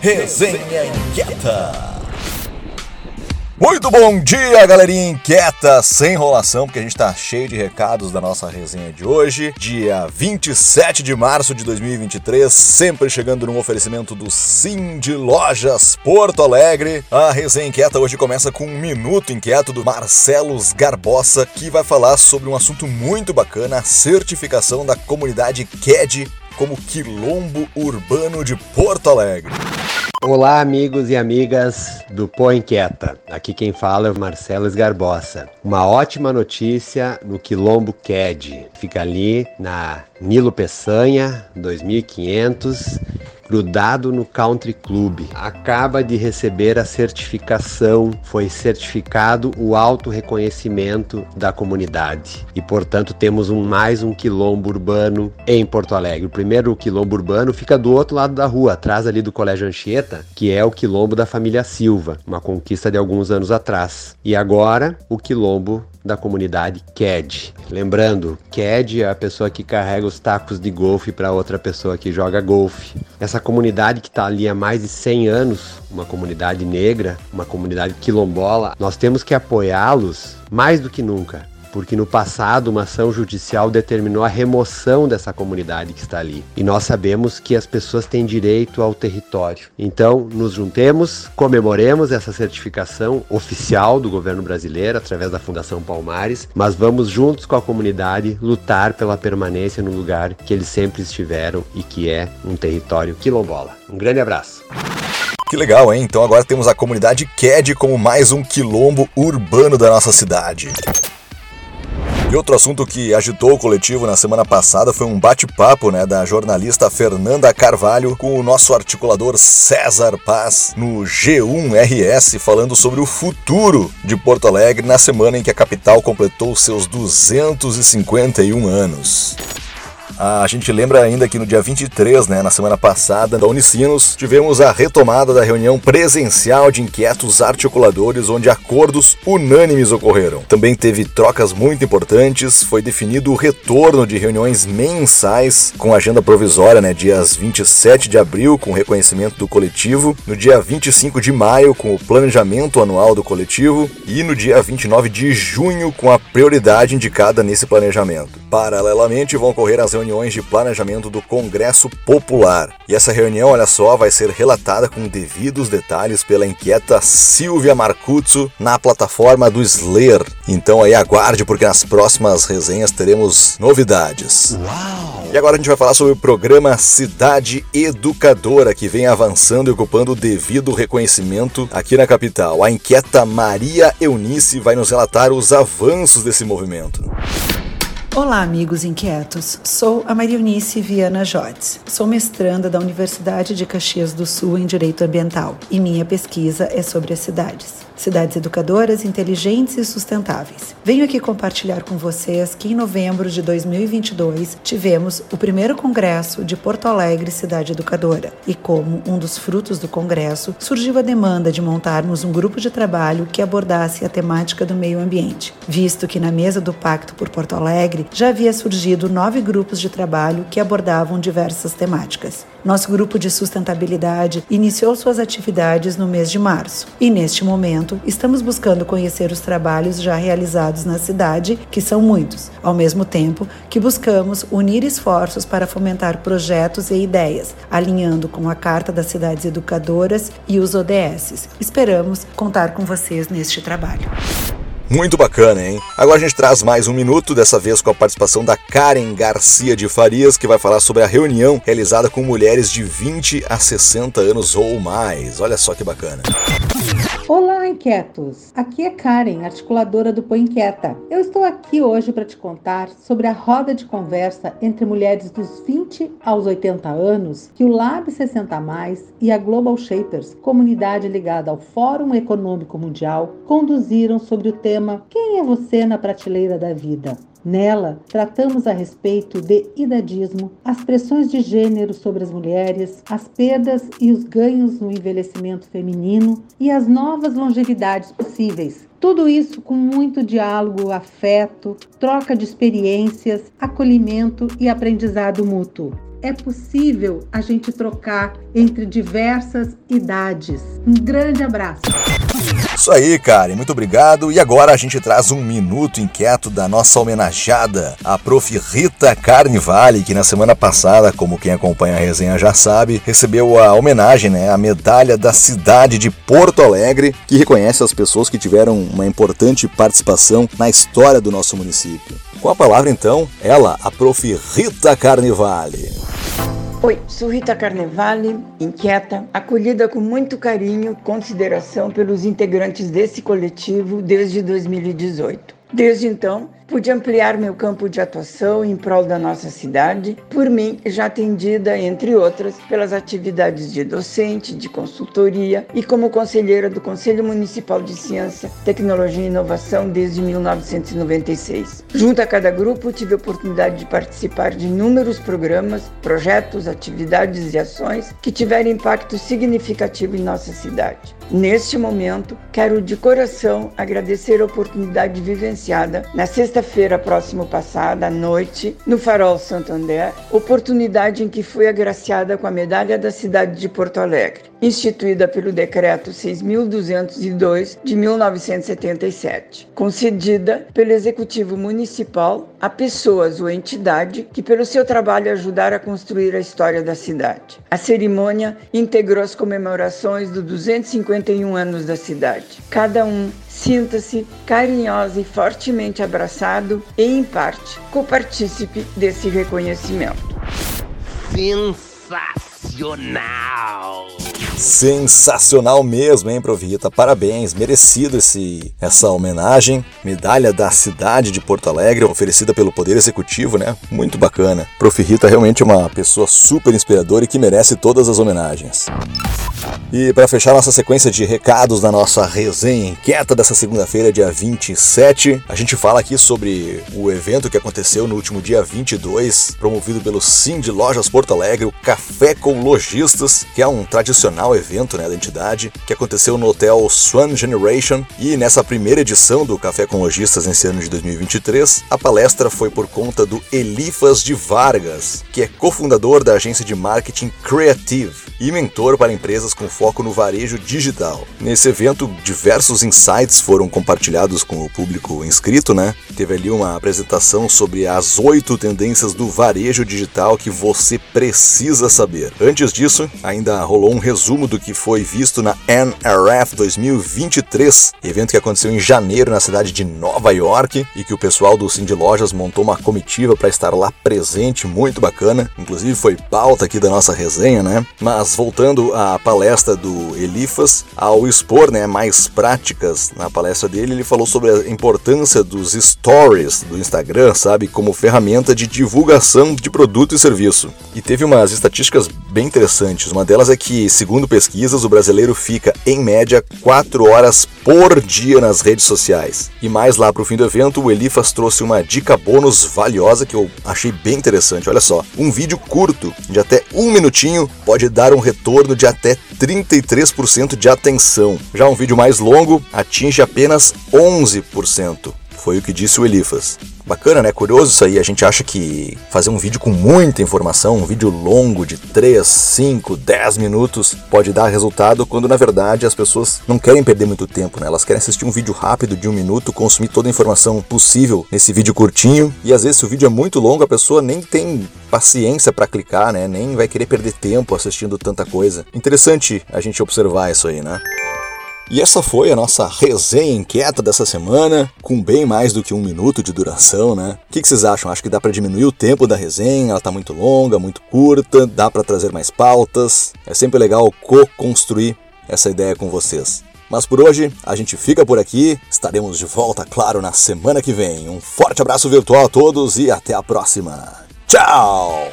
Resenha Inquieta. Muito bom dia, galerinha inquieta, sem enrolação, porque a gente tá cheio de recados da nossa resenha de hoje, dia 27 de março de 2023, sempre chegando num oferecimento do Sim de Lojas Porto Alegre. A resenha inquieta hoje começa com um minuto inquieto do Marcelos Garbosa, que vai falar sobre um assunto muito bacana, a certificação da comunidade CAD como Quilombo Urbano de Porto Alegre. Olá, amigos e amigas do Pô Inquieta. Aqui quem fala é o Marcelo Esgarbosa. Uma ótima notícia no Quilombo CAD. Fica ali na Nilo Peçanha, 2500 grudado no Country Club. Acaba de receber a certificação, foi certificado o auto reconhecimento da comunidade. E portanto temos um mais um quilombo urbano em Porto Alegre. O primeiro quilombo urbano fica do outro lado da rua, atrás ali do Colégio Anchieta, que é o quilombo da família Silva, uma conquista de alguns anos atrás. E agora o quilombo da comunidade CAD. Lembrando, CAD é a pessoa que carrega os tacos de golfe para outra pessoa que joga golfe. Essa comunidade que está ali há mais de 100 anos, uma comunidade negra, uma comunidade quilombola, nós temos que apoiá-los mais do que nunca porque no passado uma ação judicial determinou a remoção dessa comunidade que está ali. E nós sabemos que as pessoas têm direito ao território. Então, nos juntemos, comemoremos essa certificação oficial do governo brasileiro através da Fundação Palmares, mas vamos juntos com a comunidade lutar pela permanência no lugar que eles sempre estiveram e que é um território quilombola. Um grande abraço. Que legal, hein? Então agora temos a comunidade CAD como mais um quilombo urbano da nossa cidade. E outro assunto que agitou o coletivo na semana passada foi um bate-papo né, da jornalista Fernanda Carvalho com o nosso articulador César Paz no G1RS, falando sobre o futuro de Porto Alegre na semana em que a capital completou seus 251 anos. A gente lembra ainda que no dia 23, né, na semana passada, da Unicinos, tivemos a retomada da reunião presencial de inquietos articuladores, onde acordos unânimes ocorreram. Também teve trocas muito importantes, foi definido o retorno de reuniões mensais com agenda provisória, né, dias 27 de abril, com reconhecimento do coletivo, no dia 25 de maio, com o planejamento anual do coletivo, e no dia 29 de junho, com a prioridade indicada nesse planejamento. Paralelamente, vão ocorrer as reuniões de planejamento do Congresso Popular. E essa reunião, olha só, vai ser relatada com devidos detalhes pela inquieta Silvia Marcuzzo na plataforma do Slayer. Então aí aguarde porque nas próximas resenhas teremos novidades. Uau! E agora a gente vai falar sobre o programa Cidade Educadora que vem avançando e ocupando o devido reconhecimento aqui na capital. A inquieta Maria Eunice vai nos relatar os avanços desse movimento. Olá, amigos inquietos. Sou a Maria Eunice Viana Jodes. Sou mestranda da Universidade de Caxias do Sul em Direito Ambiental e minha pesquisa é sobre as cidades cidades educadoras, inteligentes e sustentáveis. Venho aqui compartilhar com vocês que em novembro de 2022 tivemos o primeiro congresso de Porto Alegre Cidade Educadora e como um dos frutos do congresso surgiu a demanda de montarmos um grupo de trabalho que abordasse a temática do meio ambiente, visto que na mesa do Pacto por Porto Alegre já havia surgido nove grupos de trabalho que abordavam diversas temáticas. Nosso grupo de sustentabilidade iniciou suas atividades no mês de março e neste momento estamos buscando conhecer os trabalhos já realizados na cidade, que são muitos, ao mesmo tempo que buscamos unir esforços para fomentar projetos e ideias, alinhando com a Carta das Cidades Educadoras e os ODS. Esperamos contar com vocês neste trabalho. Muito bacana, hein? Agora a gente traz mais um minuto, dessa vez com a participação da Karen Garcia de Farias, que vai falar sobre a reunião realizada com mulheres de 20 a 60 anos ou mais. Olha só que bacana. Olá, inquietos! Aqui é Karen, articuladora do Põe Inquieta. Eu estou aqui hoje para te contar sobre a roda de conversa entre mulheres dos 20 aos 80 anos que o Lab 60 Mais e a Global Shapers, comunidade ligada ao Fórum Econômico Mundial, conduziram sobre o tema Quem é você na prateleira da vida? Nela, tratamos a respeito de idadismo, as pressões de gênero sobre as mulheres, as perdas e os ganhos no envelhecimento feminino e as novas longevidades possíveis, tudo isso com muito diálogo, afeto, troca de experiências, acolhimento e aprendizado mútuo. É possível a gente trocar entre diversas idades. Um grande abraço. Isso aí, Karen, muito obrigado. E agora a gente traz um minuto inquieto da nossa homenageada, a prof. Rita Carnivale, que na semana passada, como quem acompanha a resenha já sabe, recebeu a homenagem, né, a medalha da cidade de Porto Alegre, que reconhece as pessoas que tiveram uma importante participação na história do nosso município. Com a palavra então, ela, a prof. Rita Carnivale. Oi, sou Rita Carnevale, inquieta, acolhida com muito carinho e consideração pelos integrantes desse coletivo desde 2018. Desde então, pude ampliar meu campo de atuação em prol da nossa cidade, por mim já atendida, entre outras, pelas atividades de docente, de consultoria e como conselheira do Conselho Municipal de Ciência, Tecnologia e Inovação desde 1996. Junto a cada grupo, tive a oportunidade de participar de inúmeros programas, projetos, atividades e ações que tiveram impacto significativo em nossa cidade. Neste momento, quero de coração agradecer a oportunidade vivenciada na sexta-feira próximo passada, à noite, no Farol Santander, oportunidade em que fui agraciada com a Medalha da Cidade de Porto Alegre, instituída pelo Decreto 6.202 de 1977, concedida pelo Executivo Municipal a pessoas ou entidade que, pelo seu trabalho, ajudaram a construir a história da cidade. A cerimônia integrou as comemorações dos 250 51 anos da cidade. Cada um sinta-se carinhosa e fortemente abraçado e, em parte, copartícipe desse reconhecimento. Sensacional! Sensacional mesmo, hein, Provita? Parabéns, merecido esse essa homenagem. Medalha da cidade de Porto Alegre, oferecida pelo Poder Executivo, né? Muito bacana. Prof. Rita realmente é uma pessoa super inspiradora e que merece todas as homenagens. E para fechar nossa sequência de recados da nossa resenha inquieta dessa segunda-feira, dia 27, a gente fala aqui sobre o evento que aconteceu no último dia 22, promovido pelo Sim de Lojas Porto Alegre, o Café com Lojistas, que é um tradicional evento né, da entidade, que aconteceu no hotel Swan Generation. E nessa primeira edição do Café com Lojistas nesse ano de 2023, a palestra foi por conta do Elifas de Vargas, que é cofundador da agência de marketing Creative e mentor para empresas com foco no varejo digital. Nesse evento, diversos insights foram compartilhados com o público inscrito, né? Teve ali uma apresentação sobre as oito tendências do varejo digital que você precisa saber. Antes disso, ainda rolou um resumo do que foi visto na NRF 2023, evento que aconteceu em janeiro na cidade de Nova York e que o pessoal do Cindy Lojas montou uma comitiva para estar lá presente, muito bacana. Inclusive foi pauta aqui da nossa resenha, né? Mas voltando à palestra palestra do Elifas, ao expor né, mais práticas na palestra dele, ele falou sobre a importância dos stories do Instagram, sabe, como ferramenta de divulgação de produto e serviço. E teve umas estatísticas bem interessantes. Uma delas é que, segundo pesquisas, o brasileiro fica, em média, 4 horas por dia nas redes sociais. E mais lá para o fim do evento, o Elifas trouxe uma dica bônus valiosa que eu achei bem interessante. Olha só, um vídeo curto de até um minutinho pode dar um retorno de até 33% de atenção. Já um vídeo mais longo atinge apenas 11%. Foi o que disse o Elifas. Bacana, né? Curioso isso aí. A gente acha que fazer um vídeo com muita informação, um vídeo longo de 3, 5, 10 minutos, pode dar resultado quando na verdade as pessoas não querem perder muito tempo, né? Elas querem assistir um vídeo rápido de um minuto, consumir toda a informação possível nesse vídeo curtinho. E às vezes, se o vídeo é muito longo, a pessoa nem tem paciência para clicar, né? Nem vai querer perder tempo assistindo tanta coisa. Interessante a gente observar isso aí, né? E essa foi a nossa resenha inquieta dessa semana, com bem mais do que um minuto de duração, né? O que, vocês acham? Acho que dá para diminuir o tempo da resenha, ela tá muito longa, muito curta, dá para trazer mais pautas. É sempre legal co-construir essa ideia com vocês. Mas por hoje a gente fica por aqui, estaremos de volta, claro, na semana que vem. Um forte abraço virtual a todos e até a próxima. Tchau!